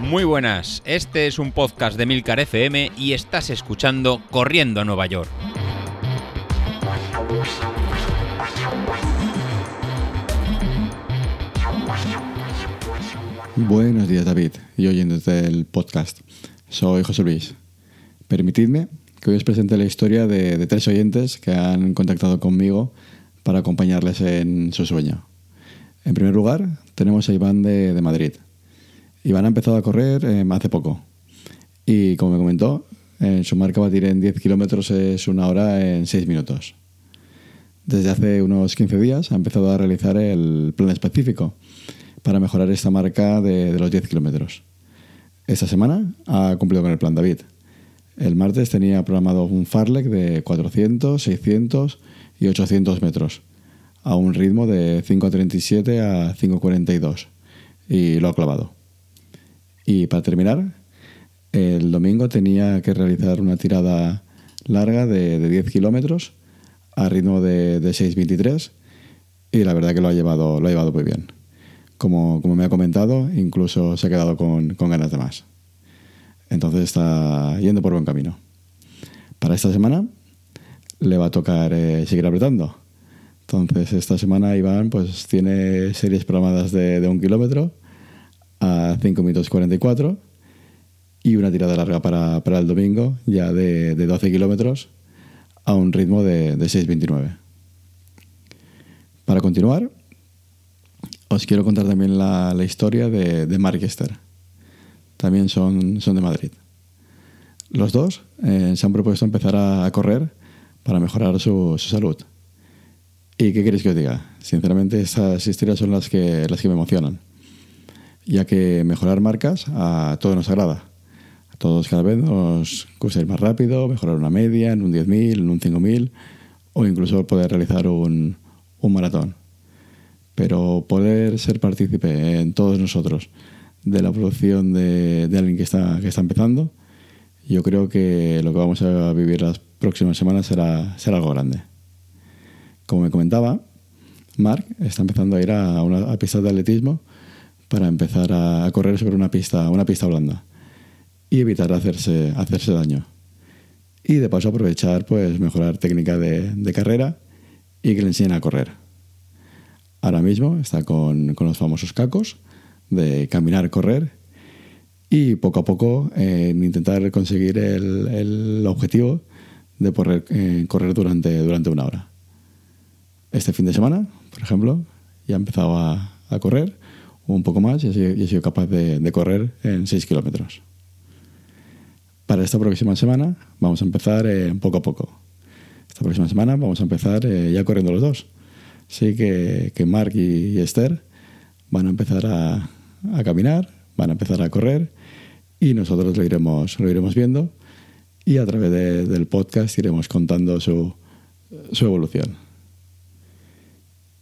Muy buenas, este es un podcast de Milcar FM y estás escuchando Corriendo a Nueva York. Buenos días David y oyentes del podcast. Soy José Luis. Permitidme que hoy os presente la historia de, tres oyentes que han contactado conmigo para acompañarles en su sueño. En primer lugar, tenemos a Iván de Madrid. Iván ha empezado a correr eh, hace poco. Y como me comentó, en su marca batir en 10 kilómetros es una hora en 6 minutos. Desde hace unos 15 días ha empezado a realizar el plan específico para mejorar esta marca de, de los 10 kilómetros. Esta semana ha cumplido con el plan David. El martes tenía programado un Farlek de 400, 600 y 800 metros, a un ritmo de 5.37 a 5.42, y lo ha clavado. Y para terminar, el domingo tenía que realizar una tirada larga de, 10 kilómetros a ritmo de, 6.23 y la verdad que lo ha llevado, lo ha llevado muy bien. Como, me ha comentado, incluso se ha quedado con, ganas de más. Entonces está yendo por buen camino. Para esta semana le va a tocar eh, seguir apretando. Entonces esta semana Iván pues tiene series programadas de, un kilómetro a 5 minutos 44 y una tirada larga para, para el domingo ya de, de 12 kilómetros a un ritmo de, de 6.29. Para continuar, os quiero contar también la, historia de, de Mark También son, son de Madrid. Los dos eh, se han propuesto empezar a, correr para mejorar su, salud. ¿Y qué queréis que os diga? Sinceramente, esas historias son las que, las que me emocionan ya que mejorar marcas a todos nos agrada. A todos cada vez nos gusta ir más rápido, mejorar una media en un 10.000, en un 5.000 o incluso poder realizar un, un maratón. Pero poder ser partícipe en todos nosotros de la producción de, de, alguien que está, que está empezando, yo creo que lo que vamos a vivir las próximas semanas será, será algo grande. Como me comentaba, Mark está empezando a ir a, una, a de atletismo para empezar a correr sobre una pista, una pista blanda y evitar hacerse, daño. Y de paso aprovechar, pues mejorar técnica de, carrera y que le enseñen a correr. Ahora mismo está con, los famosos cacos de caminar, correr y poco a poco eh, intentar conseguir el, objetivo de poder eh, correr durante, durante una hora. Este fin de semana, por ejemplo, ya ha empezado a, a correr un poco más y he sido capaz de, correr en 6 kilómetros. Para esta próxima semana vamos a empezar eh, poco a poco. Esta próxima semana vamos a empezar eh, ya corriendo los dos. Así que, que Mark y, Esther van a empezar a, caminar, van a empezar a correr y nosotros lo iremos, lo iremos viendo y a través del podcast iremos contando su, su evolución.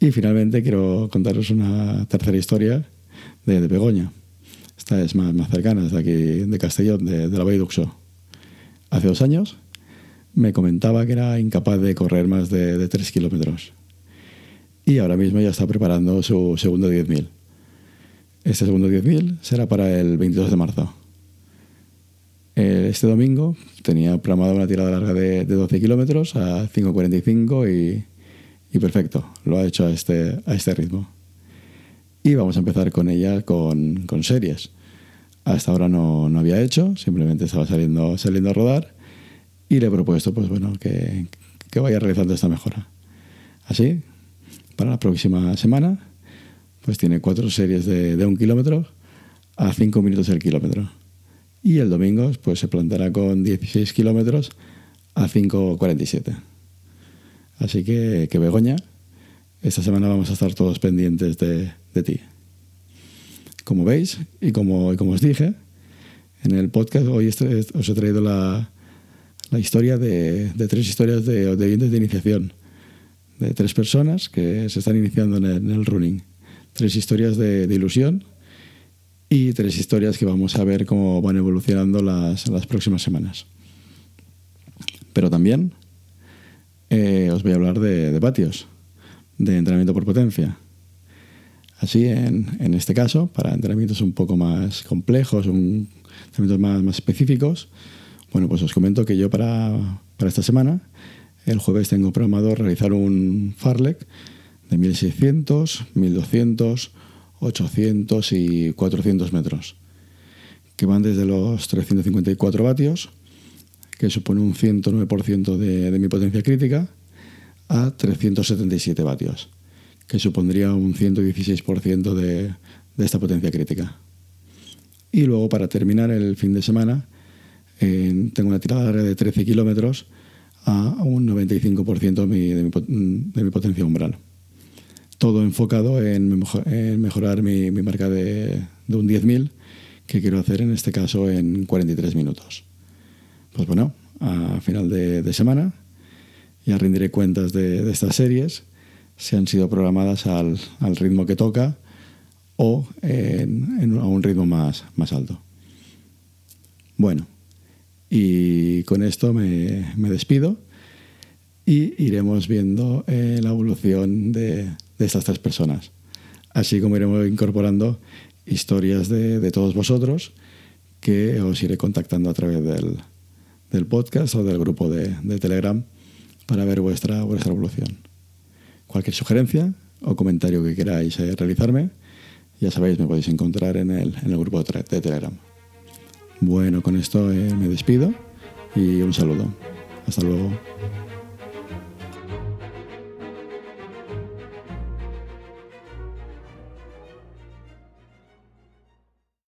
Y finalmente quiero contaros una tercera historia de, Begoña. Esta es más, cercana, es de aquí, de Castellón, de, la Valle. Hace dos años me comentaba que era incapaz de correr más de, de 3 kilómetros. Y ahora mismo ya está preparando su segundo 10.000. Este segundo 10.000 será para el 22 de marzo. Este domingo tenía programada una tirada larga de, de 12 kilómetros a 5.45 y, y perfecto, lo ha hecho a este, a este ritmo y vamos a empezar con ella con, con series. Hasta ahora no, no, había hecho, simplemente estaba saliendo, saliendo a rodar y le he propuesto pues, bueno, que, que vaya realizando esta mejora. Así, para la próxima semana, pues tiene cuatro series de, de un kilómetro a cinco minutos el kilómetro. Y el domingo pues, se plantará con 16 kilómetros a 5.47. Así que, que Begoña, esta semana vamos a estar todos pendientes de, de ti. Como veis, y como, como os dije, en el podcast hoy os he traído la, la historia de, de, tres historias de, de de iniciación, de tres personas que se están iniciando en el, en el running. Tres historias de, de, ilusión y tres historias que vamos a ver cómo van evolucionando las, las próximas semanas. Pero también eh, os voy a hablar de, de patios, de entrenamiento por potencia. Así, en, en, este caso, para entrenamientos un poco más complejos, entrenamientos más, más, específicos, bueno, pues os comento que yo para, para, esta semana, el jueves tengo programado realizar un Farlek de 1600, 1200, 800 y 400 metros, que van desde los 354 vatios, que supone un 109% de, de mi potencia crítica, a 377 vatios que supondría un 116% de, de, esta potencia crítica. Y luego, para terminar el fin de semana, eh, tengo una tirada de 13 kilómetros a un 95% de mi, de, mi, de mi, potencia umbral. Todo enfocado en, en mejorar mi, mi, marca de, de un 10.000, que quiero hacer en este caso en 43 minutos. Pues bueno, a final de, de semana ya rendiré cuentas de, estas series si han sido programadas al, ritmo que toca o a un ritmo más, más alto. Bueno, y con esto me, me despido y iremos viendo eh, la evolución de, de, estas tres personas, así como iremos incorporando historias de, de, todos vosotros que os iré contactando a través del, del podcast o del grupo de, Telegram para ver vuestra, vuestra evolución. Cualquier sugerencia o comentario que queráis eh, realizarme, ya sabéis, me podéis encontrar en el, en el grupo de, de, Telegram. Bueno, con esto eh, me despido y un saludo. Hasta luego.